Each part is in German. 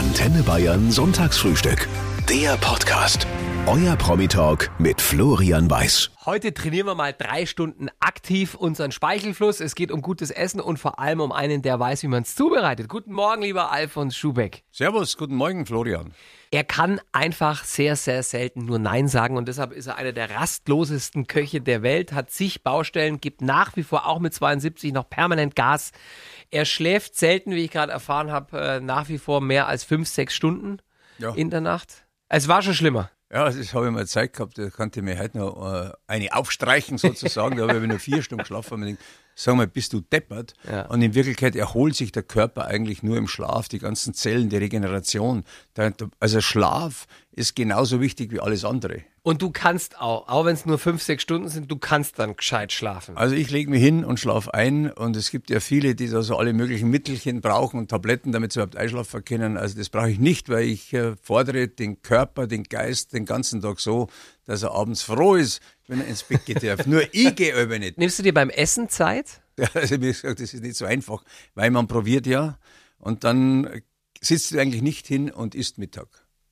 Antenne Bayern Sonntagsfrühstück. Der Podcast. Euer Promi-Talk mit Florian Weiß. Heute trainieren wir mal drei Stunden aktiv unseren Speichelfluss. Es geht um gutes Essen und vor allem um einen, der weiß, wie man es zubereitet. Guten Morgen, lieber Alfons Schubeck. Servus, guten Morgen, Florian. Er kann einfach sehr, sehr selten nur Nein sagen und deshalb ist er einer der rastlosesten Köche der Welt, hat zig Baustellen, gibt nach wie vor auch mit 72 noch permanent Gas. Er schläft selten, wie ich gerade erfahren habe, äh, nach wie vor mehr als fünf, sechs Stunden Ja. in der Nacht. Es war schon schlimmer. Ja, das habe ich mal Zeit gehabt, da konnte ich mir heute noch äh, eine aufstreichen sozusagen, da habe ich nur vier Stunden geschlafen und sag mal, bist du deppert? Ja. Und in Wirklichkeit erholt sich der Körper eigentlich nur im Schlaf, die ganzen Zellen, die Regeneration. Also Schlaf ist genauso wichtig wie alles andere. Und du kannst auch, auch wenn es nur fünf, sechs Stunden sind, du kannst dann gescheit schlafen. Also ich lege mich hin und schlafe ein und es gibt ja viele, die da so alle möglichen Mittelchen brauchen und Tabletten, damit sie überhaupt einschlafen können. Also das brauche ich nicht, weil ich äh, fordere den Körper, den Geist den ganzen Tag so, dass er abends froh ist, wenn er ins Bett geht. Nur ich gehe aber nicht. Nimmst du dir beim Essen Zeit? Ja, Also mir gesagt, das ist nicht so einfach, weil man probiert ja und dann sitzt du eigentlich nicht hin und isst Mittag.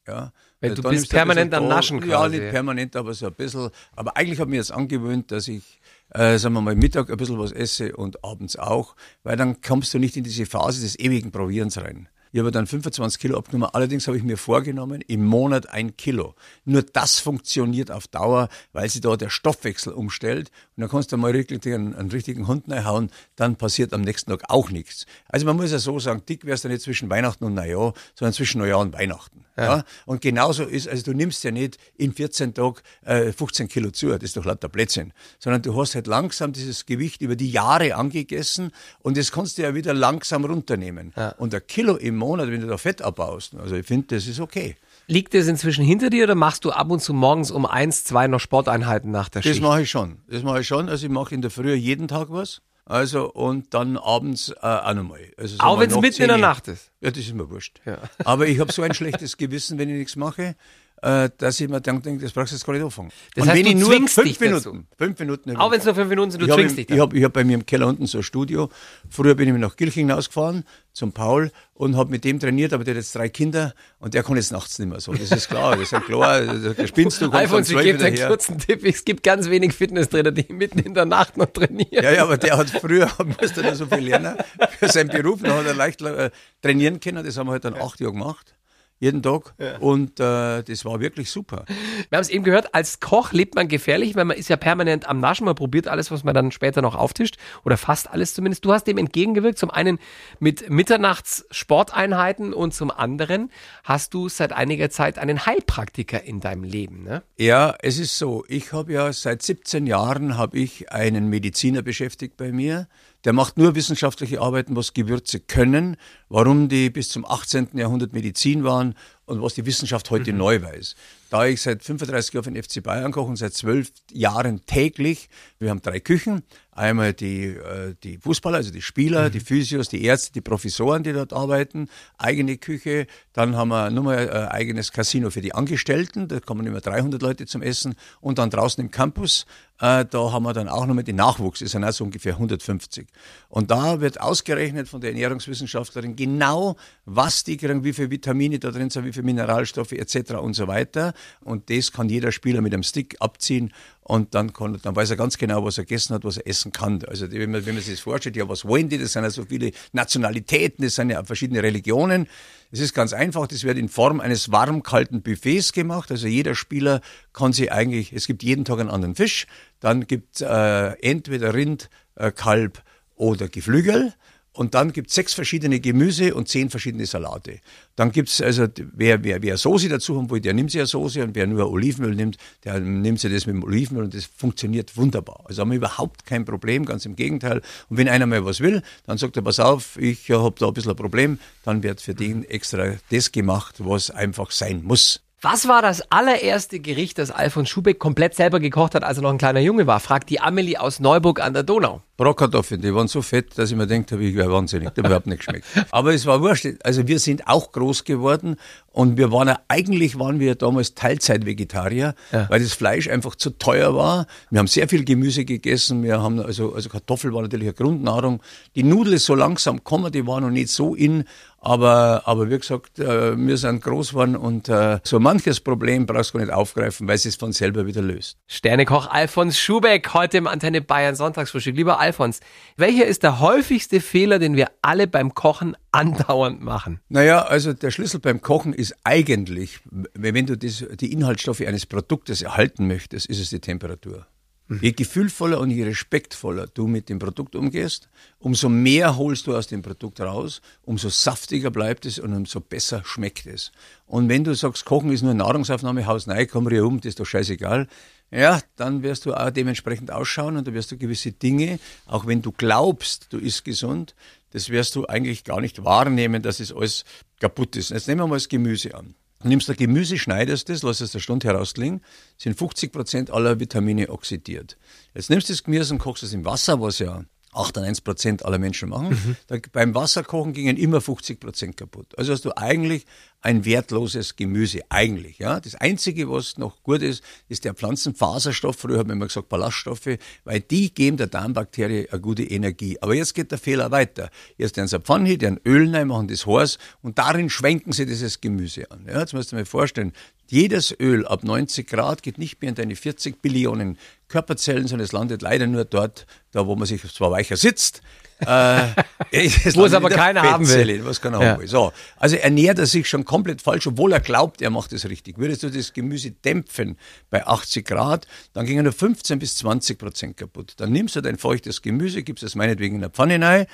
Ja. Weil Äh, du bist permanent am Naschen Ja, quasi. nicht permanent, aber so ein bisschen. Aber eigentlich habe ich mir jetzt angewöhnt, dass ich, äh, sagen wir mal, Mittag ein bisschen was esse und abends auch, weil dann kommst du nicht in diese Phase des ewigen Probierens rein. Ich habe dann 25 Kilo abgenommen. Allerdings habe ich mir vorgenommen, im Monat ein Kilo. Nur das funktioniert auf Dauer, weil sich da der Stoffwechsel umstellt. Und dann kannst du mal wirklich einen, einen richtigen Hund reinhauen, dann passiert am nächsten Tag auch nichts. Also man muss ja so sagen, dick wärst du nicht zwischen Weihnachten und Neujahr, sondern zwischen Neujahr und Weihnachten. Ja. Und genauso ist, also du nimmst ja nicht in 14 Tagen äh, 15 Kilo zu, das ist doch lauter Blödsinn, sondern du hast halt langsam dieses Gewicht über die Jahre angegessen und das kannst du ja wieder langsam runternehmen. Und ein Kilo im Monat, wenn du da Fett abbaust, also ich finde, das ist okay. Liegt es inzwischen hinter dir oder machst du ab und zu morgens um eins, zwei noch Sporteinheiten nach der Das Schicht? mache ich schon. Das mache ich schon. Also ich mache in der Früh jeden Tag was. Also und dann abends äh, auch nochmal. Also sagen Auch wenn es mitten in der 10. Nacht ist. Ja, das ist mir wurscht. Aber ich habe so ein schlechtes Gewissen, wenn ich nichts mache, äh, dass ich mir dann denke, das brauchst du jetzt gar nicht anfangen. Das und heißt, wenn du ich nur zwingst fünf dich Minuten, dazu. fünf Minuten. Auch wenn es nur fünf Minuten sind, du zwingst dich Ich habe ich hab bei mir im Keller unten so ein Studio. Früher bin ich nach Gilching hinausgefahren zum Paul und habe mit dem trainiert, aber der hat jetzt drei Kinder und der kann jetzt nachts nicht mehr so. Das ist klar, das ist ja klar. Der spinnst du, Alfons, ich 12 gebe dir einen kurzen Tipp. Es gibt ganz wenig Fitnesstrainer, die mitten in der Nacht noch trainieren. Ja, ja, aber der hat früher, musste er so viel lernen für seinen Beruf, dann hat er leicht äh, trainieren können, das haben wir halt dann acht Jahre gemacht, jeden Tag und äh, das war wirklich super. Wir haben es eben gehört, als Koch lebt man gefährlich, weil man ist ja permanent am Naschen, man probiert alles, was man dann später noch auftischt oder fast alles zumindest. Du hast dem entgegengewirkt, zum einen mit Mitternachts-Sporteinheiten und zum anderen hast du seit einiger Zeit einen Heilpraktiker in deinem Leben. Ne? Ja, es ist so, ich habe ja seit 17 Jahren habe ich einen Mediziner beschäftigt bei mir, der macht nur wissenschaftliche Arbeiten, was Gewürze können, warum die bis zum 18. Jahrhundert Medizin waren und was die Wissenschaft heute neu weiß. Da ich seit 35 Jahren für den FC Bayern koche und seit zwölf Jahren täglich, wir haben drei Küchen, einmal die, äh, die Fußballer, also die Spieler, die Physios, die Ärzte, die Professoren, die dort arbeiten, eigene Küche, dann haben wir nochmal ein eigenes Casino für die Angestellten, da kommen immer 300 Leute zum Essen und dann draußen im Campus, äh, da haben wir dann auch nochmal den Nachwuchs, das sind also ungefähr 150. Und da wird ausgerechnet von der Ernährungswissenschaftlerin genau, was die kriegen, wie viele Vitamine da drin sind, wie viele Mineralstoffe etc. und so weiter. Und das kann jeder Spieler mit einem Stick abziehen und dann, kann, dann weiß er ganz genau, was er gegessen hat, was er essen kann. Also wenn man, wenn man sich das vorstellt, ja, was wollen die? Das sind ja so viele Nationalitäten, das sind ja verschiedene Religionen. Es ist ganz einfach, das wird in Form eines warm-kalten Buffets gemacht. Also jeder Spieler kann sich eigentlich, es gibt jeden Tag einen anderen Fisch, dann gibt äh, entweder Rind, äh, Kalb oder Geflügel. Und dann gibt es sechs verschiedene Gemüse und zehn verschiedene Salate. Dann gibt es also, wer, wer, wer Soße dazu haben will, der nimmt sich eine Soße und wer nur Olivenöl nimmt, der nimmt sich das mit dem Olivenöl und das funktioniert wunderbar. Also haben wir überhaupt kein Problem, ganz im Gegenteil. Und wenn einer mal was will, dann sagt er, pass auf, ich habe da ein bisschen ein Problem, dann wird für den extra das gemacht, was einfach sein muss. Was war das allererste Gericht, das Alfons Schubeck komplett selber gekocht hat, als er noch ein kleiner Junge war? Fragt die Amelie aus Neuburg an der Donau. Bratkartoffeln, die waren so fett, dass ich mir gedacht habe, ich wäre wahnsinnig. Die haben überhaupt nicht geschmeckt. Aber es war wurscht. Also wir sind auch groß geworden und wir waren ja, eigentlich waren wir damals Teilzeit-Vegetarier, ja. weil das Fleisch einfach zu teuer war. Wir haben sehr viel Gemüse gegessen. Wir haben also, also Kartoffel war natürlich eine Grundnahrung. Die Nudel ist so langsam gekommen, die war noch nicht so in. Aber, aber wie gesagt, äh, wir sind groß geworden und äh, so manches Problem brauchst du nicht aufgreifen, weil es es von selber wieder löst. Sternekoch Alfons Schubeck heute im Antenne Bayern Sonntagsfrühstück. Lieber Alfons, welcher ist der häufigste Fehler, den wir alle beim Kochen andauernd machen? Naja, also der Schlüssel beim Kochen ist eigentlich, wenn du das, die Inhaltsstoffe eines Produktes erhalten möchtest, ist es die Temperatur. Mhm. Je gefühlvoller und je respektvoller du mit dem Produkt umgehst, umso mehr holst du aus dem Produkt raus, umso saftiger bleibt es und umso besser schmeckt es. Und wenn du sagst, Kochen ist nur Nahrungsaufnahme, Haus nein, komm hier um, das ist doch scheißegal, ja, dann wirst du auch dementsprechend ausschauen und da wirst du gewisse Dinge, auch wenn du glaubst, du isst gesund, das wirst du eigentlich gar nicht wahrnehmen, dass es alles kaputt ist. Jetzt nehmen wir mal das Gemüse an. Du nimmst ein Gemüse, schneidest es, lass es eine Stunde herausklingen, sind 50 Prozent aller Vitamine oxidiert. Jetzt nimmst du das Gemüse und kochst es im Wasser, was ja 98 Prozent aller Menschen machen. Mhm. Da, beim Wasserkochen gingen immer 50 Prozent kaputt. Also hast du eigentlich ein wertloses Gemüse, eigentlich. Ja, das einzige, was noch gut ist, ist der Pflanzenfaserstoff. Früher haben wir immer gesagt Ballaststoffe, weil die geben der Darmbakterie eine gute Energie. Aber jetzt geht der Fehler weiter. Jetzt werden sie eine Pfanne, die ein Öl rein, machen das heiß und darin schwenken sie dieses Gemüse an. Ja, jetzt musst du mir vorstellen, jedes Öl ab 90 Grad geht nicht mehr in deine 40 Billionen Körperzellen, sondern es landet leider nur dort, da wo man sich zwar weicher sitzt, äh, wo es aber keiner haben will. Was keiner ja. haben will. So. Also ernährt er sich schon komplett falsch, obwohl er glaubt, er macht es richtig. Würdest du das Gemüse dämpfen bei 80 Grad, dann gingen nur 15 bis 20 Prozent kaputt. Dann nimmst du dein feuchtes Gemüse, gibst es meinetwegen in der Pfanne rein,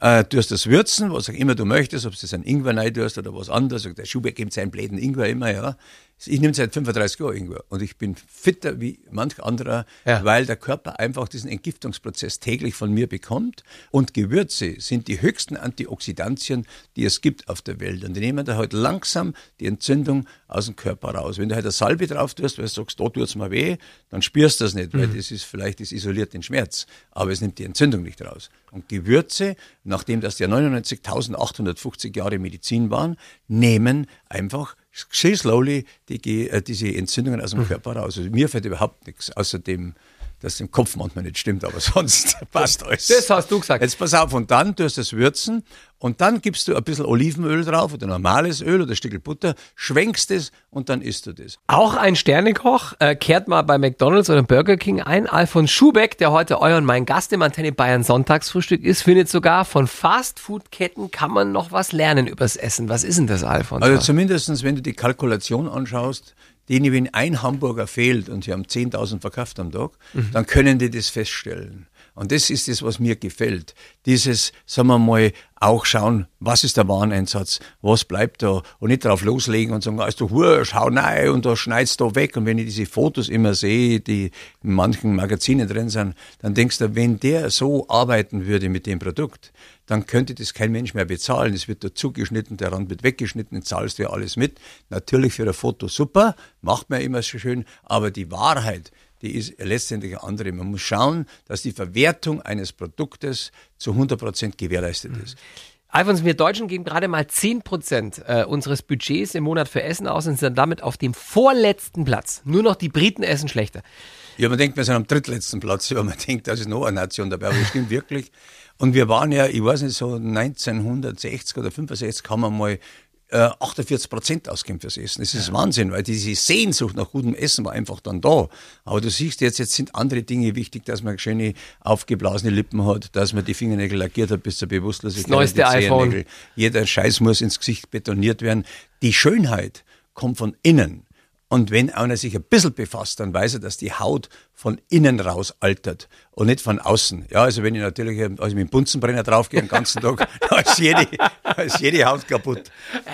äh, du hast das Würzen, was auch immer du möchtest, ob das ein Ingwer rein tust oder was anderes. Der Schubeck gibt seinen Bläden Ingwer immer, ja. Ich nehme seit 35 Jahren Ingwer und ich bin fitter wie manch anderer, ja. weil der Körper einfach diesen Entgiftungsprozess täglich von mir bekommt. Und Gewürze sind die höchsten Antioxidantien, die es gibt auf der Welt. Und die nehmen da halt langsam die Entzündung aus dem Körper raus. Wenn du halt eine Salbe drauf tust, weil du sagst, da tut es mir weh, dann spürst du das nicht, weil mhm. das ist vielleicht, das isoliert den Schmerz. Aber es nimmt die Entzündung nicht raus. Und Gewürze, nachdem das ja 99.850 Jahre Medizin waren, nehmen einfach schön slowly die, äh, diese Entzündungen aus dem mhm. Körper raus. Also mir fällt überhaupt nichts, außer dem, dass im Kopf manchmal nicht stimmt, aber sonst passt alles. Das hast du gesagt. Jetzt pass auf, und dann tust du das würzen und dann gibst du ein bisschen Olivenöl drauf oder normales Öl oder ein Stück Butter, schwenkst es und dann isst du das. Auch ein Sternekoch äh, kehrt mal bei McDonalds oder Burger King ein. Alfons Schubeck, der heute euer und mein Gast im Antenne Bayern Sonntagsfrühstück ist, findet sogar von Fastfood-Ketten kann man noch was lernen übers Essen. Was ist denn das, Alfons? Also zumindestens, wenn du die Kalkulation anschaust, denen, wenn ein Hamburger fehlt und sie haben 10.000 verkauft am Tag, mhm. dann können die das feststellen. Und das ist es, was mir gefällt. Dieses, sagen wir mal, auch schauen, was ist der Wareneinsatz, was bleibt da und nicht drauf loslegen und sagen, also wurscht, hau nein und da schneidest du weg. Und wenn ich diese Fotos immer sehe, die in manchen Magazinen drin sind, dann denkst du, wenn der so arbeiten würde mit dem Produkt, dann könnte das kein Mensch mehr bezahlen. Es wird dazu geschnitten, der Rand wird weggeschnitten, zahlst du ja alles mit. Natürlich für ein Foto super, macht man immer so schön, aber die Wahrheit, die ist letztendlich eine andere. Man muss schauen, dass die Verwertung eines Produktes zu 100 Prozent gewährleistet mhm. ist. Alfons, wir Deutschen geben gerade mal 10 Prozent äh, unseres Budgets im Monat für Essen aus und sind damit auf dem vorletzten Platz. Nur noch die Briten essen schlechter. Ja, man denkt, wir sind am drittletzten Platz. Ja, man denkt, das ist noch eine Nation dabei. Aber das stimmt wirklich. Und wir waren ja, ich weiß nicht, so 1960 oder 65 haben wir mal 48 äh, Prozent ausgeben fürs Essen. Das ist ja. Wahnsinn, weil diese Sehnsucht nach gutem Essen war einfach dann da. Aber du siehst jetzt, jetzt sind andere Dinge wichtig, dass man schöne aufgeblasene Lippen hat, dass man die Fingernägel lackiert hat bis zur Bewusstlosigkeit. Das neueste iPhone. Jeder Scheiß muss ins Gesicht betoniert werden. Die Schönheit kommt von innen. Und wenn einer sich ein bisschen befasst, dann weiß er, dass die Haut von innen raus altert und nicht von außen. Ja, also wenn ich natürlich also mit dem Bunsenbrenner draufgehe den ganzen Tag, da ist jede, da ist jede Haut kaputt.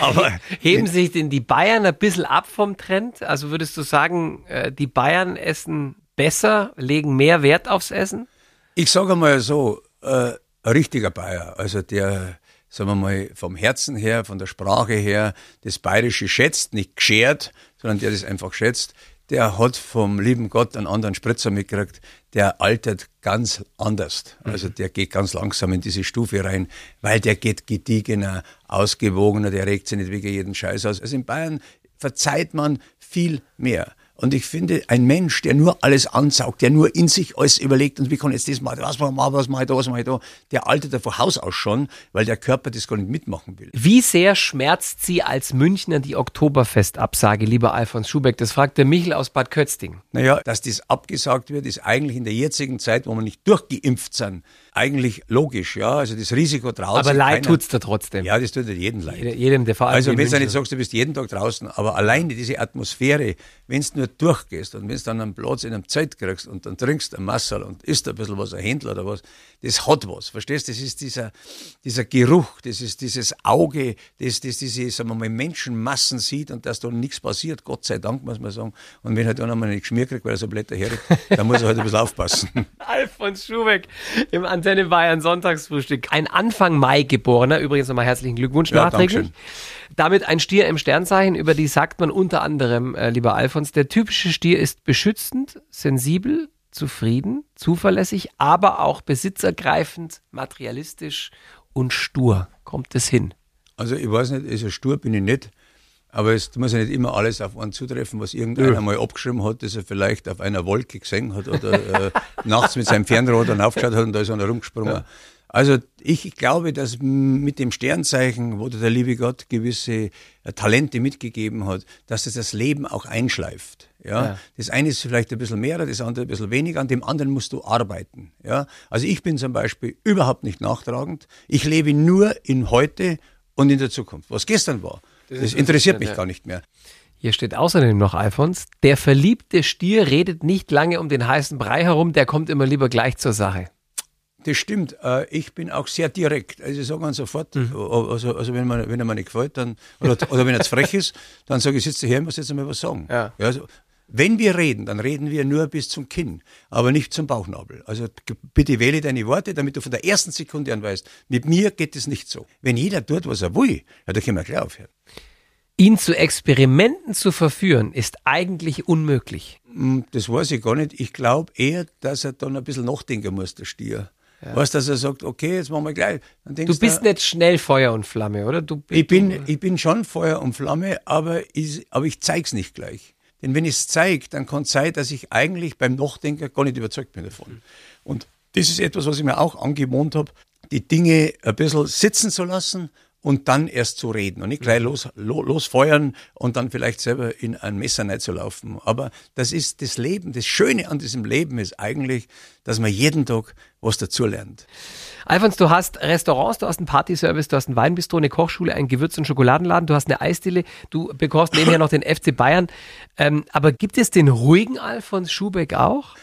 Aber Heben sich denn die Bayern ein bisschen ab vom Trend? Also würdest du sagen, äh, die Bayern essen besser, legen mehr Wert aufs Essen? Ich sage mal so, äh, ein richtiger Bayer, also der sagen wir mal, vom Herzen her, von der Sprache her, das Bayerische schätzt, nicht geschert, sondern der das einfach schätzt, der hat vom lieben Gott einen anderen Spritzer mitgekriegt, der altert ganz anders. Also der geht ganz langsam in diese Stufe rein, weil der geht gediegener, ausgewogener, der regt sich nicht wegen jeden Scheiß aus. Also in Bayern verzeiht man viel mehr. Und ich finde, ein Mensch, der nur alles ansaugt, der nur in sich alles überlegt und wie kann ich jetzt das machen, was mache ich, was mache ich da, was mache ich da, der altert ja von Haus aus schon, weil der Körper das gar nicht mitmachen will. Wie sehr schmerzt Sie als Münchner die Oktoberfestabsage, lieber Alfons Schubeck? Das fragt der Michel aus Bad Kötzting. Naja, dass das abgesagt wird, ist eigentlich in der jetzigen Zeit, wo wir nicht durchgeimpft sind, eigentlich logisch, ja. Also das Risiko draußen. Aber leid keiner- tut's da trotzdem. Ja, das tut ja jeden leid. Jede- Jedem, der vor allem Also wenn du nicht sagst, du bist jeden Tag draußen, aber alleine diese Atmosphäre, wenn du nur durchgehst und wenn du dann einen Platz in einem Zelt kriegst und dann trinkst ein Massal und isst ein bisschen was, ein Händler oder was, das hat was, verstehst du? Das ist dieser, dieser Geruch, das ist dieses Auge, das, das diese, sagen wir mal, Menschenmassen sieht und dass da nichts passiert, Gott sei Dank, muss man sagen. Und wenn er dann einmal nicht geschmiert kriegt, weil er so Blätter herrückt, dann muss er halt ein bisschen aufpassen. Alfons Schubeck im Antenne Bayern Sonntagsfrühstück. Ein Anfang Mai geborener, übrigens nochmal herzlichen Glückwunsch Ja, nachträglich. Damit ein Stier im Sternzeichen, über die sagt man unter anderem, äh, lieber Alfons, der typische Stier ist beschützend, sensibel, zufrieden, zuverlässig, aber auch besitzergreifend, materialistisch und stur. Kommt es hin? Also ich weiß nicht, also stur bin ich nicht, aber es muss ja nicht immer alles auf einen zutreffen, was irgendeiner mal abgeschrieben hat, das er vielleicht auf einer Wolke gesehen hat oder äh, nachts mit seinem Fernrohr dann aufgeschaut hat und da ist einer rumgesprungen. Also ich glaube, dass mit dem Sternzeichen, wo der liebe Gott gewisse äh, Talente mitgegeben hat, dass das das Leben auch einschleift. Ja? Ja. Das eine ist vielleicht ein bisschen mehr, das andere ein bisschen weniger, an dem anderen musst du arbeiten. Ja? Also ich bin zum Beispiel überhaupt nicht nachtragend. Ich lebe nur in heute und in der Zukunft. Was gestern war, das, interessiert mich ja. gar nicht mehr. Hier steht außerdem noch Alfons, der verliebte Stier redet nicht lange um den heißen Brei herum, der kommt immer lieber gleich zur Sache. Das stimmt. Äh, Ich bin auch sehr direkt. Also ich sage dann sofort, also, also wenn, man, wenn er mir nicht gefällt, dann, oder, oder wenn er zu frech ist, dann sage ich, sitze her, ich muss jetzt einmal was sagen. Ja. also, wenn wir reden, dann reden wir nur bis zum Kinn, aber nicht zum Bauchnabel. Also bitte wähle deine Worte, damit du von der ersten Sekunde an weißt, mit mir geht es nicht so. Wenn jeder tut, was er will, ja, dann können wir gleich aufhören. Ihn zu Experimenten zu verführen, ist eigentlich unmöglich. Hm, Das weiß ich gar nicht. Ich glaube eher, dass er dann ein bisschen nachdenken muss, der Stier. Weißt, dass er sagt, okay, jetzt machen wir gleich. Du bist nicht schnell Feuer und Flamme, oder? Du, Ich bin, ich bin schon Feuer und Flamme, aber ich, aber ich zeig's nicht gleich. Denn wenn ich es zeige, dann kann es sein, dass ich eigentlich beim Nachdenken gar nicht überzeugt bin davon. Und das ist etwas, was ich mir auch angewohnt habe, die Dinge ein bisschen sitzen zu lassen und dann erst zu reden und nicht gleich los, lo, losfeuern und dann vielleicht selber in ein Messer reinzulaufen. Aber das ist das Leben. Das Schöne an diesem Leben ist eigentlich, dass man jeden Tag was dazulernt. Alfons, du hast Restaurants, du hast einen Partyservice, du hast ein Weinbistro, eine Kochschule, einen Gewürz- und Schokoladenladen, du hast eine Eisdiele, du bekommst nebenher noch den FC Bayern. Ähm, aber gibt es den ruhigen Alfons Schubeck auch?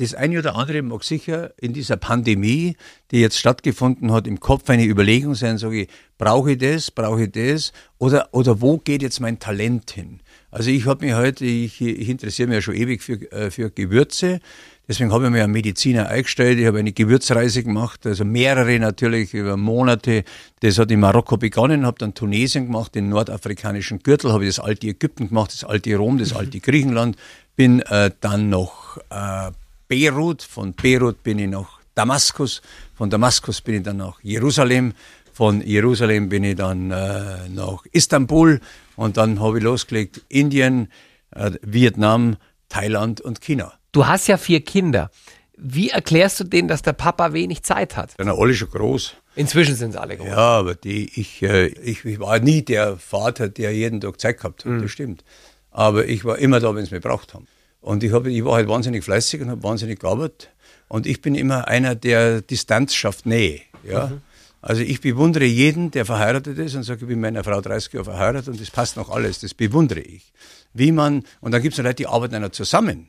Das eine oder andere mag sicher in dieser Pandemie, die jetzt stattgefunden hat, im Kopf eine Überlegung sein, sage ich, brauche ich das, brauche ich das? Oder, oder wo geht jetzt mein Talent hin? Also ich habe mich heute, ich, ich interessiere mich ja schon ewig für, äh, für Gewürze, deswegen habe ich mir einen Mediziner eingestellt, ich habe eine Gewürzreise gemacht, also mehrere natürlich über Monate. Das hat in Marokko begonnen, habe dann Tunesien gemacht, den nordafrikanischen Gürtel, habe ich das alte Ägypten gemacht, das alte Rom, das alte Griechenland, bin äh, dann noch äh, Beirut, von Beirut bin ich nach Damaskus, von Damaskus bin ich dann nach Jerusalem, von Jerusalem bin ich dann äh, nach Istanbul und dann habe ich losgelegt Indien, äh, Vietnam, Thailand und China. Du hast ja vier Kinder. Wie erklärst du denen, dass der Papa wenig Zeit hat? Dann alle schon groß. Inzwischen sind sie alle groß. Ja, aber die, ich, äh, ich, ich war nie der Vater, der jeden Tag Zeit gehabt hat, das stimmt. Aber ich war immer da, wenn sie mich braucht haben. Und ich, hab, ich war halt wahnsinnig fleißig und habe wahnsinnig gearbeitet. Und ich bin immer einer, der Distanz schafft Nähe. Ja? Also ich bewundere jeden, der verheiratet ist und sagt, ich bin meiner Frau 30 Jahre verheiratet und das passt noch alles. Das bewundere ich. Wie man, und dann gibt es Leute, die arbeiten einer zusammen.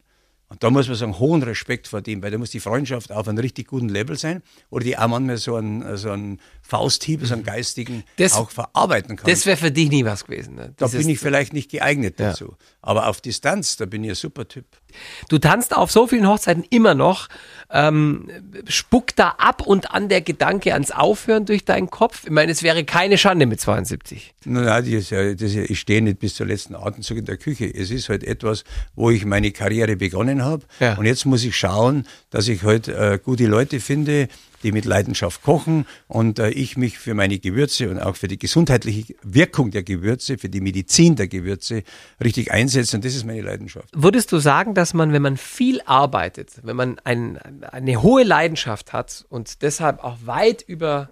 Und da muss man sagen, hohen Respekt vor dem, weil da muss die Freundschaft auf einem richtig guten Level sein oder die auch manchmal so einen, so einen Fausthieb, so einen geistigen Das- auch verarbeiten kann. Das wäre für dich nie was gewesen. Ne? da bin ich vielleicht nicht geeignet Ja. dazu. Aber auf Distanz, da bin ich ein super Typ. Du tanzt auf so vielen Hochzeiten immer noch. Ähm, spuckt da ab und an der Gedanke ans Aufhören durch deinen Kopf? Ich meine, es wäre keine Schande mit 72. Nein, das das ich stehe nicht bis zur letzten Atemzug in der Küche. Es ist halt etwas, wo ich meine Karriere begonnen habe. Ja. Und jetzt muss ich schauen, dass ich halt äh, gute Leute finde, die mit Leidenschaft kochen und äh, ich mich für meine Gewürze und auch für die gesundheitliche Wirkung der Gewürze, für die Medizin der Gewürze richtig einsetze. Und das ist meine Leidenschaft. Würdest du sagen, dass man, wenn man viel arbeitet, wenn man ein, eine hohe Leidenschaft hat und deshalb auch weit über,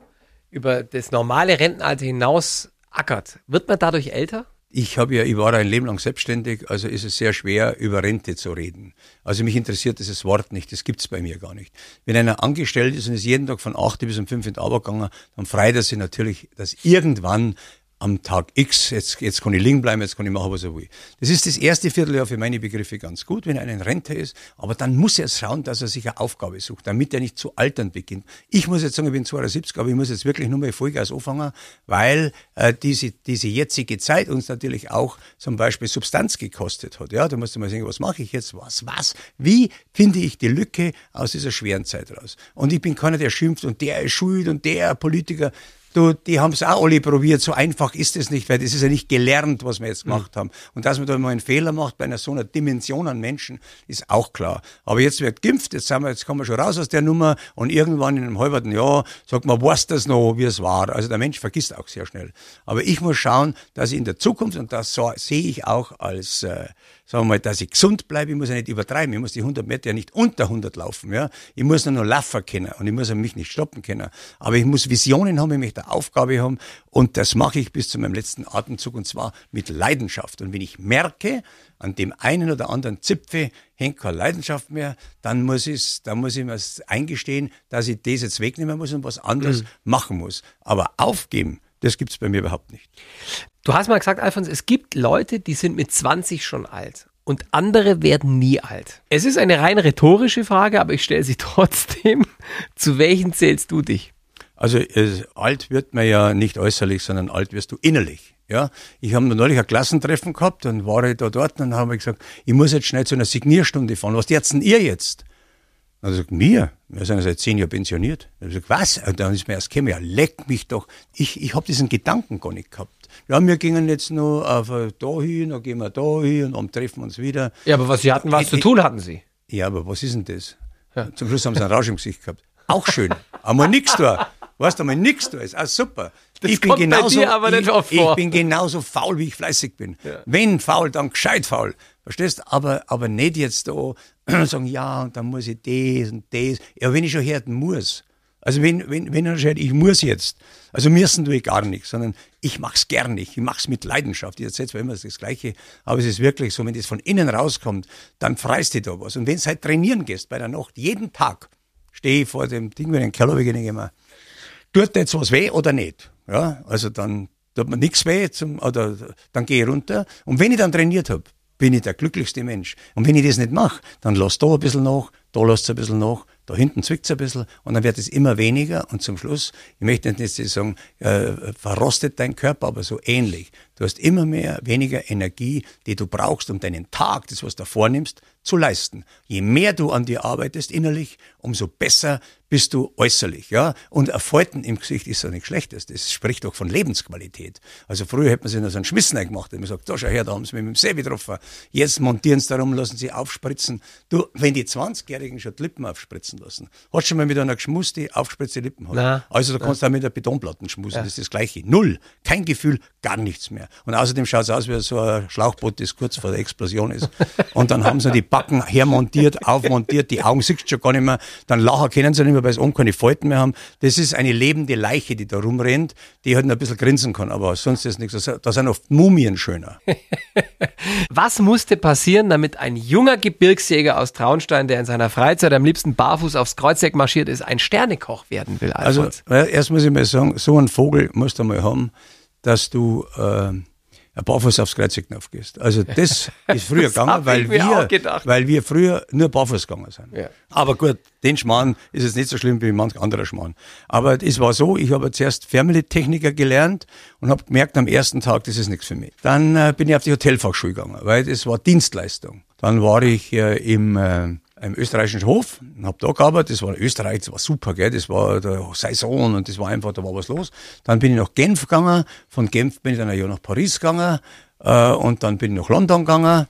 über das normale Rentenalter hinaus ackert, wird man dadurch älter? Ich habe ja, ich war ein Leben lang selbstständig, also ist es sehr schwer, über Rente zu reden. Also mich interessiert dieses Wort nicht, das gibt's bei mir gar nicht. Wenn einer angestellt ist und ist jeden Tag von 8 bis um 5 in die Arbeit gegangen, dann freut er sich natürlich, dass irgendwann am Tag X, jetzt, jetzt kann ich liegen bleiben, jetzt kann ich machen, was er will. Das ist das erste Vierteljahr für meine Begriffe ganz gut, wenn einer in Rente ist, aber dann muss er schauen, dass er sich eine Aufgabe sucht, damit er nicht zu altern beginnt. Ich muss jetzt sagen, ich bin 72, aber ich muss jetzt wirklich nur mal Vollgas anfangen, weil äh, diese, diese jetzige Zeit uns natürlich auch zum Beispiel Substanz gekostet hat. Ja, da musst du mal sehen, was mache ich jetzt, was, was, wie finde ich die Lücke aus dieser schweren Zeit raus. Und ich bin keiner, der schimpft und der ist schuld und der Politiker. Du, die haben es auch alle probiert. So einfach ist es nicht, weil das ist ja nicht gelernt, was wir jetzt gemacht haben. Und dass man da mal einen Fehler macht bei einer so einer Dimension an Menschen, ist auch klar. Aber jetzt wird geimpft, jetzt, sind wir, jetzt kommen wir schon raus aus der Nummer und irgendwann in einem halben Jahr sagt man, weiß das noch, wie es war. Also der Mensch vergisst auch sehr schnell. Aber ich muss schauen, dass ich in der Zukunft, und das so, sehe ich auch als, äh, sagen wir mal, dass ich gesund bleibe, ich muss ja nicht übertreiben, ich muss die 100 Meter ja nicht unter 100 laufen, ja. Ich muss nur noch laufen können und ich muss mich nicht stoppen können. Aber ich muss Visionen haben, ich möchte eine Aufgabe haben und das mache ich bis zu meinem letzten Atemzug und zwar mit Leidenschaft. Und wenn ich merke, an dem einen oder anderen Zipfel hängt keine Leidenschaft mehr, dann muss ich, dann muss ich mir eingestehen, dass ich das jetzt wegnehmen muss und was anderes machen muss. Aber aufgeben, das gibt's bei mir überhaupt nicht. Du hast mal gesagt, Alfons, es gibt Leute, die sind mit 20 schon alt. Und andere werden nie alt. Es ist eine rein rhetorische Frage, aber ich stelle sie trotzdem. Zu welchen zählst du dich? Also äh, alt wird man ja nicht äußerlich, sondern alt wirst du innerlich. Ja, ich habe neulich ein Klassentreffen gehabt, dann war ich da dort und habe ich gesagt, ich muss jetzt schnell zu einer Signierstunde fahren. Was jetzt denn ihr jetzt? Dann gesagt, mir? Wir sind ja seit zehn Jahren pensioniert. Dann habe ich gesagt, was? Und dann ist mir erst gekommen, ja, leck mich doch. Ich, ich habe diesen Gedanken gar nicht gehabt. Ja, wir gingen jetzt noch auf äh, da hin, dann gehen wir da hin und dann treffen wir uns wieder. Ja, aber was sie hatten, was Ich- zu ich- tun hatten sie. Ja, aber was ist denn das? Zum Schluss haben sie einen Rausch im Gesicht gehabt. Auch schön. Einmal nix da. Weißt du, einmal nix da ist. Ah, super. Das dir aber nicht ich, ich bin genauso faul, wie ich fleißig bin. Wenn faul, dann gescheit faul. Verstehst? Aber, aber nicht jetzt da sagen, ja, und dann muss ich das und das. Ja, wenn ich schon härten muss. Also wenn, wenn, wenn er hört, ich muss jetzt. Also müssen tue ich gar nichts, sondern ich mach's gerne. Ich mach's mit Leidenschaft. Ich erzähle zwar immer das Gleiche, aber es ist wirklich so, wenn das von innen rauskommt, dann freist du da was. Und wenn du halt trainieren gehst bei der Nacht, jeden Tag, stehe ich vor dem Ding, wenn ich in den Keller gehe, denke ich mir, tut jetzt was weh oder nicht? Ja, also dann tut mir nichts weh, zum, oder dann gehe ich runter. Und wenn ich dann trainiert habe, bin ich der glücklichste Mensch. Und wenn ich das nicht mache, dann lass da ein bisschen nach, da lass es ein bisschen nach, da hinten zwickt es ein bisschen und dann wird es immer weniger und zum Schluss, ich möchte nicht jetzt sagen, äh, verrostet dein Körper, aber so ähnlich. Du hast immer mehr, weniger Energie, die du brauchst, um deinen Tag, das was du vornimmst, zu leisten. Je mehr du an dir arbeitest innerlich, umso besser bist du äußerlich, ja. Und ein Falten im Gesicht ist ja nichts Schlechtes. Das spricht doch von Lebensqualität. Also früher hätte man sich noch so einen Schmissen gemacht. Man sagt, da schau her, da haben sie mich mit dem See getroffen. Jetzt montieren sie darum, lassen sie aufspritzen. Du, wenn die 20-Jährigen schon die Lippen aufspritzen lassen, hast du schon mal mit einer geschmust, die aufgespritzte Lippen hat. Na, also da kannst du auch mit der Betonplatten schmusen. Das ist das Gleiche. Null. Kein Gefühl, gar nichts mehr. Und außerdem schaut es aus wie so ein Schlauchboot, das kurz vor der Explosion ist. Und dann haben sie die Backen hermontiert, aufmontiert, die Augen siehst du schon gar nicht mehr. Dann lachen können sie nicht mehr, weil sie oben keine Falten mehr haben. Das ist eine lebende Leiche, die da rumrennt, die halt noch ein bisschen grinsen kann. Aber sonst ist nichts. Da sind oft Mumien schöner. Was musste passieren, damit ein junger Gebirgsjäger aus Traunstein, der in seiner Freizeit am liebsten barfuß aufs Kreuzeck marschiert ist, ein Sternekoch werden will? Also Alfons? äh, erst muss ich mal sagen, so einen Vogel musst du mal haben, dass du äh, barfuß aufs Kreuzigknopf gehst. Also das ist früher Das gegangen, weil wir, weil wir früher nur barfuß gegangen sind. Ja. Aber gut, den Schmarrn ist es nicht so schlimm wie manch anderer Schmarrn. Aber es war so, ich habe zuerst Family-Techniker gelernt und habe gemerkt am ersten Tag, das ist nichts für mich. Dann äh, bin ich auf die Hotelfachschule gegangen, weil das war Dienstleistung. Dann war ich äh, im, äh, im österreichischen Hof und habe da gearbeitet. Das war Österreich, das war super, gell? das war der Saison und das war einfach, da war was los. Dann bin ich nach Genf gegangen, von Genf bin ich dann ein Jahr nach Paris gegangen äh, und dann bin ich nach London gegangen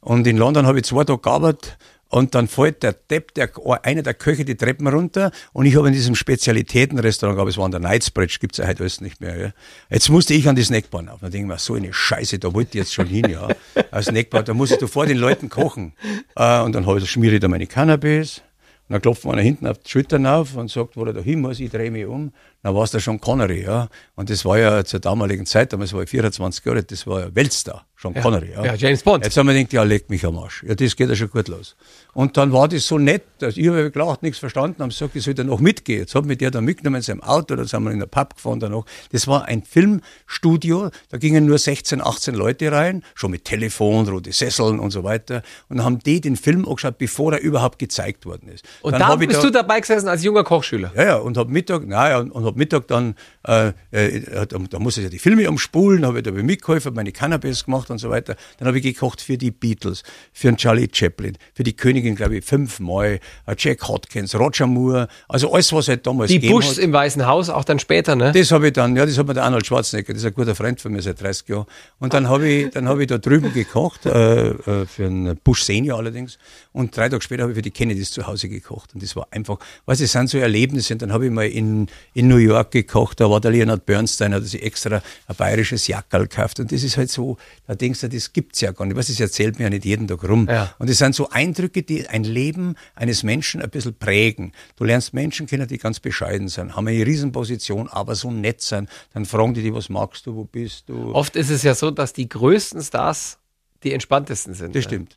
und in London habe ich zwei Tage gearbeitet und dann fällt der Depp, der, einer der Köche die Treppen runter und ich habe in diesem Spezialitätenrestaurant, aber es war an der Knightsbridge, gibt's ja heute alles nicht mehr. Gell? Jetzt musste ich an die Snackbar auf. Dann denke ich mir, so eine Scheiße, da wollte ich jetzt schon hin, ja. Als Snackbar, da muss ich da vor den Leuten kochen. Äh, und dann ich, schmiere ich da meine Cannabis. Und dann klopft man hinten auf die Schultern auf und sagt, wo er da hin muss, ich drehe mich um. Dann war es da schon Connery, ja. Und das war ja zur damaligen Zeit, damals war ich 24 Jahre, das war ja Weltstar, Sean Connery, ja. Ja, James Bond. Jetzt haben wir gedacht, ja, leg mich am Arsch. Ja, das geht ja schon gut los. Und dann war das so nett, dass ich habe gelacht, nichts verstanden, haben gesagt, ich soll da noch mitgehen. Jetzt hat mich der da mitgenommen in seinem Auto, da sind wir in der Pub gefahren danach. Das war ein Filmstudio, da gingen nur 16, 18 Leute rein, schon mit Telefon, rote Sesseln und so weiter. Und dann haben die den Film angeschaut, bevor er überhaupt gezeigt worden ist. Und dann da bist du dabei gesessen als junger Kochschüler. ja, ja, und hab Mittag, naja, und, und hab Mittag dann, äh, äh, da, da muss ich ja die Filme umspulen, habe ich dabei mitgeholfen, meine Cannabis gemacht und so weiter. Dann habe ich gekocht für die Beatles, für den Charlie Chaplin, für die Königin, glaube ich, fünfmal, äh, Jack Hodkins, Roger Moore, also alles, was halt damals Die Bushs im Weißen Haus, auch dann später, ne? Das habe ich dann, ja, das hat mir der Arnold Schwarzenegger, das ist ein guter Freund von mir seit 30 Jahren. Und dann habe ich, dann habe ich da drüben gekocht, äh, äh, für einen Bush Senior allerdings. Und drei Tage später habe ich für die Kennedys zu Hause gekocht. Und das war einfach, was es sind so Erlebnisse. Und dann habe ich mal in, in New York gekocht, da war der Leonard Bernstein, hat sich extra ein bayerisches Jackerl gekauft. Und das ist halt so, da denkst du, das gibt's ja gar nicht. Was, das erzählt mir ja nicht jeden Tag rum. Ja. Und das sind so Eindrücke, die ein Leben eines Menschen ein bisschen prägen. Du lernst Menschen kennen, die ganz bescheiden sind, haben eine Riesenposition, aber so nett sind. Dann fragen die dich, was magst du, wo bist du? Oft ist es ja so, dass die größten Stars die entspanntesten sind. Das stimmt.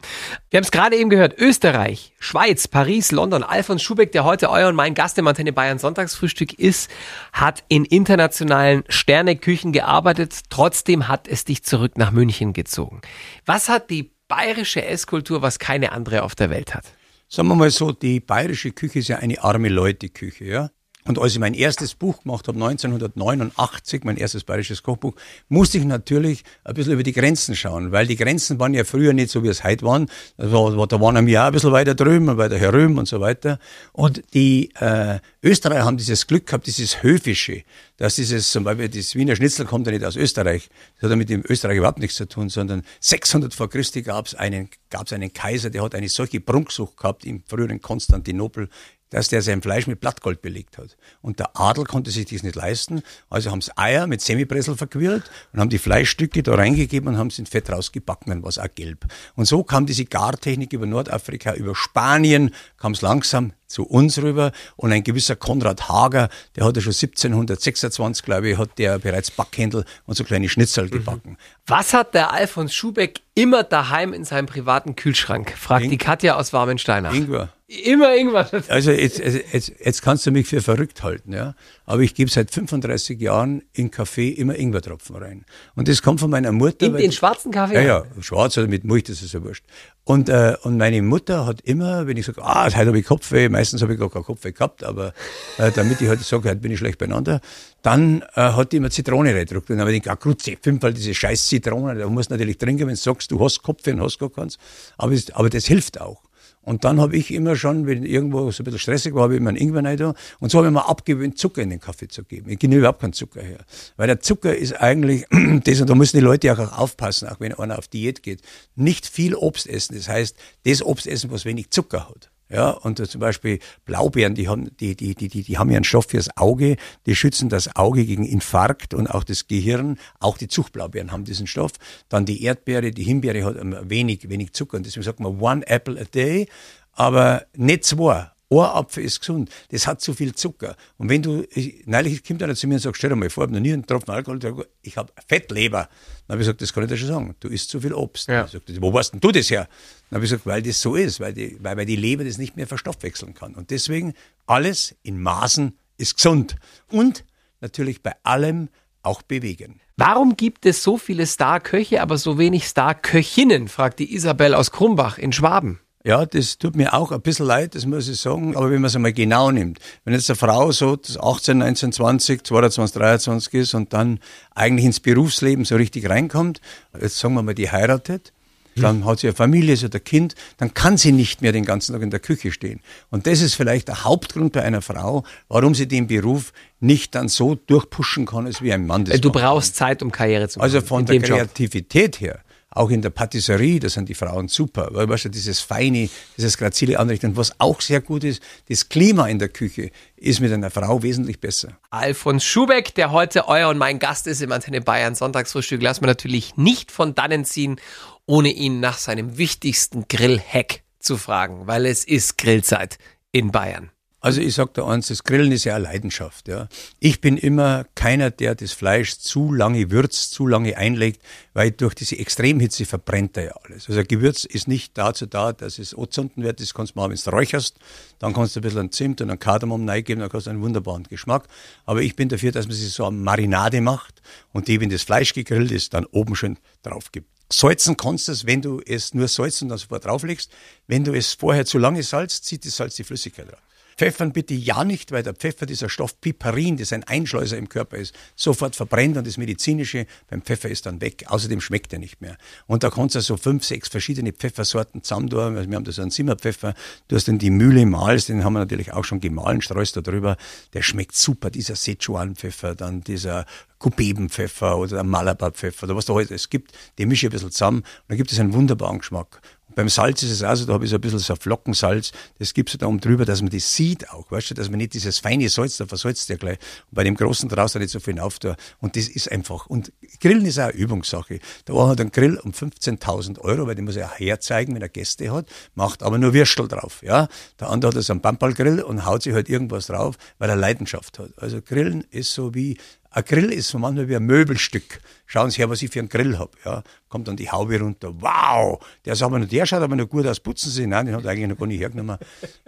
Wir haben es gerade eben gehört. Österreich, Schweiz, Paris, London. Alfons Schubeck, der heute euer und mein Gast im Antenne Bayern Sonntagsfrühstück ist, hat in internationalen Sterneküchen gearbeitet. Trotzdem hat es dich zurück nach München gezogen. Was hat die bayerische Esskultur, was keine andere auf der Welt hat? Sagen wir mal so, die bayerische Küche ist ja eine arme Leute-Küche, ja. Und als ich mein erstes Buch gemacht habe, 1989, mein erstes bayerisches Kochbuch, musste ich natürlich ein bisschen über die Grenzen schauen, weil die Grenzen waren ja früher nicht so, wie es heute waren. Da, war, da waren wir auch ein bisschen weiter drüben und weiter herüben und so weiter. Und die äh, Österreicher haben dieses Glück gehabt, dieses Höfische, dass dieses, zum Beispiel das Wiener Schnitzel kommt ja nicht aus Österreich, das hat ja mit dem Österreich überhaupt nichts zu tun, sondern 600 vor Christi gab es einen, gab's einen Kaiser, der hat eine solche Prunksucht gehabt im früheren Konstantinopel, dass der sein Fleisch mit Blattgold belegt hat. Und der Adel konnte sich das nicht leisten, also haben sie Eier mit Semibressel verquirlt und haben die Fleischstücke da reingegeben und haben es in Fett rausgebacken, dann war es auch gelb. Und so kam diese Gartechnik über Nordafrika, über Spanien, kam es langsam zu uns rüber und ein gewisser Konrad Hager, der hat ja schon 1726, glaube ich, hat der bereits Backhändel und so kleine Schnitzel gebacken. Was hat der Alfons Schubeck immer daheim in seinem privaten Kühlschrank? Fragt die Katja aus Warmensteiner. Ingwer. Immer irgendwas. Also jetzt, also jetzt, jetzt kannst du mich für verrückt halten, ja. Aber ich gebe seit 35 Jahren in Kaffee immer Ingwertropfen rein. Und das kommt von meiner Mutter. In den schwarzen Kaffee? Ja, ja, schwarz oder mit Milch, das ist ja wurscht. Und, äh, und meine Mutter hat immer, wenn ich sage, ah, heute habe ich Kopfweh, meistens habe ich gar keinen Kopfweh gehabt, aber äh, damit ich halt sage, heute bin ich schlecht beieinander, dann äh, hat die immer Zitrone reingedruckt. Und dann habe ich gedacht, ah, Grütze, fünfmal diese scheiß Zitrone, da musst du natürlich trinken, wenn du sagst, du hast Kopfweh und hast gar keins. Aber, aber das hilft auch. Und dann habe ich immer schon, wenn irgendwo so ein bisschen stressig war, habe ich immer einen Ingwer rein da. Und so habe ich mir abgewöhnt, Zucker in den Kaffee zu geben. Ich gebe überhaupt keinen Zucker her. Weil der Zucker ist eigentlich, das, und da müssen die Leute auch aufpassen, auch wenn einer auf Diät geht, nicht viel Obst essen. Das heißt, das Obst essen, was wenig Zucker hat. Ja, und zum Beispiel Blaubeeren, die haben, die, die, die, die, die haben ja einen Stoff fürs Auge, die schützen das Auge gegen Infarkt und auch das Gehirn. Auch die Zuchtblaubeeren haben diesen Stoff. Dann die Erdbeere, die Himbeere hat ähm, wenig, wenig Zucker. Und deswegen sagt man one apple a day, aber nicht zwei. Ein Apfel ist gesund. Das hat zu viel Zucker. Und wenn du, ich, neulich kommt einer zu mir und sagt, stell dir mal vor, ich habe noch nie einen Tropfen Alkohol, ich habe Fettleber. Dann habe ich gesagt, das kann ich dir schon sagen. Du isst zu viel Obst. Ja. Sagt wo weißt denn du das her? Dann habe ich gesagt, weil das so ist, weil die, weil, weil die Leber das nicht mehr verstoffwechseln kann. Und deswegen, alles in Maßen ist gesund. Und natürlich bei allem auch bewegen. Warum gibt es so viele Star-Köche, aber so wenig Star-Köchinnen? fragt die Isabel aus Krumbach in Schwaben. Ja, das tut mir auch ein bisschen leid, das muss ich sagen. Aber wenn man es einmal genau nimmt, wenn jetzt eine Frau so 18, 19, 20, 22, 23 ist und dann eigentlich ins Berufsleben so richtig reinkommt, jetzt sagen wir mal, die heiratet, dann hat sie eine Familie, sie hat ein Kind, dann kann sie nicht mehr den ganzen Tag in der Küche stehen. Und das ist vielleicht der Hauptgrund bei einer Frau, warum sie den Beruf nicht dann so durchpushen kann, als wie ein Mann das Äh, Du brauchst Zeit, um Karriere zu machen. Also von der dem Job. Kreativität her, auch in der Patisserie, da sind die Frauen super, weil weißt du, dieses feine, dieses grazile Anrichten, was auch sehr gut ist, das Klima in der Küche ist mit einer Frau wesentlich besser. Alfons Schubeck, der heute euer und mein Gast ist im Antenne Bayern Sonntagsfrühstück, lassen wir natürlich nicht von dannen ziehen, ohne ihn nach seinem wichtigsten Grillhack zu fragen, weil es ist Grillzeit in Bayern. Also ich sag da eins, das Grillen ist ja eine Leidenschaft. Ja. Ich bin immer keiner, der das Fleisch zu lange würzt, zu lange einlegt, weil durch diese Extremhitze verbrennt er ja alles. Also ein Gewürz ist nicht dazu da, dass es anzünden wird. Das kannst du machen, wenn du räucherst. Dann kannst du ein bisschen Zimt und an Kardamom reingeben, dann hast du einen wunderbaren Geschmack. Aber ich bin dafür, dass man sich so eine Marinade macht und die, wenn das Fleisch gegrillt ist, dann oben schön drauf gibt. Salzen kannst du es, wenn du es nur salzen und dann sofort drauflegst. Wenn du es vorher zu lange salzt, zieht das Salz die Flüssigkeit raus. Pfeffern bitte ja nicht, weil der Pfeffer, dieser Stoff Piperin, das ein Einschleuser im Körper ist, sofort verbrennt und das Medizinische beim Pfeffer ist dann weg. Außerdem schmeckt er nicht mehr. Und da kannst du so fünf, sechs verschiedene Pfeffersorten zusammen tun. Also wir haben da so einen Zimmerpfeffer. Du hast den die Mühle malst, den haben wir natürlich auch schon gemahlen, streust da drüber. Der schmeckt super, dieser Sichuan-Pfeffer, dann dieser Kubebenpfeffer oder der Malabar-Pfeffer, oder was da heute es gibt, die mische ich ein bisschen zusammen und dann gibt es einen wunderbaren Geschmack. Beim Salz ist es auch so, da habe ich so ein bisschen so Flockensalz, das gibst du da oben drüber, dass man das sieht auch, weißt du, dass man nicht dieses feine Salz, da versalzt der gleich. Und bei dem großen draußen nicht so viel auf da. Und das ist einfach, und Grillen ist auch eine Übungssache. Da war halt ein Grill um 15.000 Euro, weil den muss er auch herzeigen, wenn er Gäste hat, macht aber nur Würstel drauf, ja. Der andere hat so einen Bamballgrill und haut sich halt irgendwas drauf, weil er Leidenschaft hat. Also Grillen ist so wie, ein Grill ist so manchmal wie ein Möbelstück. Schauen Sie her, was ich für einen Grill hab. Ja, kommt dann die Haube runter. Wow, der, ist aber noch, der schaut aber noch gut aus. Putzen Sie ihn. Nein, den hat er eigentlich noch gar nicht hergenommen.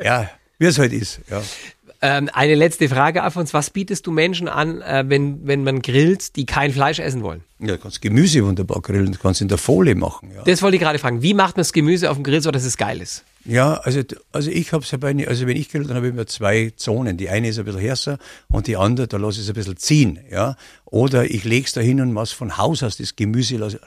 Ja, wie es halt ist. Ja. Ähm, eine letzte Frage, Alfons. Was bietest du Menschen an, äh, wenn, wenn man grillt, die kein Fleisch essen wollen? Ja, du kannst Gemüse wunderbar grillen, du kannst in der Folie machen. Ja, Das wollte ich gerade fragen. Wie macht man das Gemüse auf dem Grill, so dass es geil ist? Ja also, also ich habe bei, also wenn ich grill, dann habe ich immer zwei Zonen. Die eine ist ein bisschen härter und die andere, da lasse ich es ein bisschen ziehen. Ja. Oder ich lege es da hin und was von Haus aus, das Gemüse lasse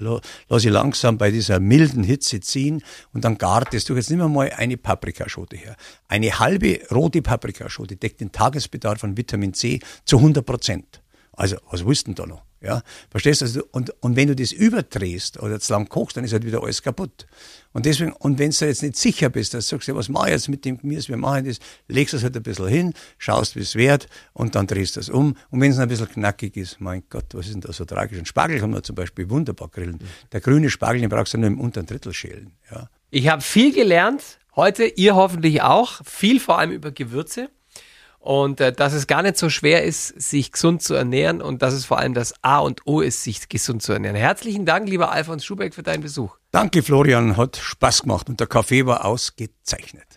lass ich langsam bei dieser milden Hitze ziehen und dann gart es. Du jetzt nimm mal eine Paprikaschote her. Eine halbe rote Paprikaschote deckt den Tagesbedarf an Vitamin C zu 100 Prozent. Also, was denn da noch? Ja, verstehst du? Also, und, und wenn du das überdrehst oder zu lang kochst, dann ist halt wieder alles kaputt. Und deswegen, und wenn du jetzt nicht sicher bist, dass du sagst, ja, was mache ich jetzt mit dem Gemüse, wir machen das, legst es halt ein bisschen hin, schaust, wie es wird, und dann drehst du es um. Und wenn es ein bisschen knackig ist, mein Gott, was ist denn da so tragisch? Ein Spargel kann man zum Beispiel wunderbar grillen. Der grüne Spargel, den brauchst du nur im unteren Drittel schälen. Ja. Ich habe viel gelernt heute, ihr hoffentlich auch. Viel vor allem über Gewürze. Und äh, dass es gar nicht so schwer ist, sich gesund zu ernähren und dass es vor allem das A und O ist, sich gesund zu ernähren. Herzlichen Dank, lieber Alfons Schubeck, für deinen Besuch. Danke, Florian, hat Spaß gemacht und der Kaffee war ausgezeichnet.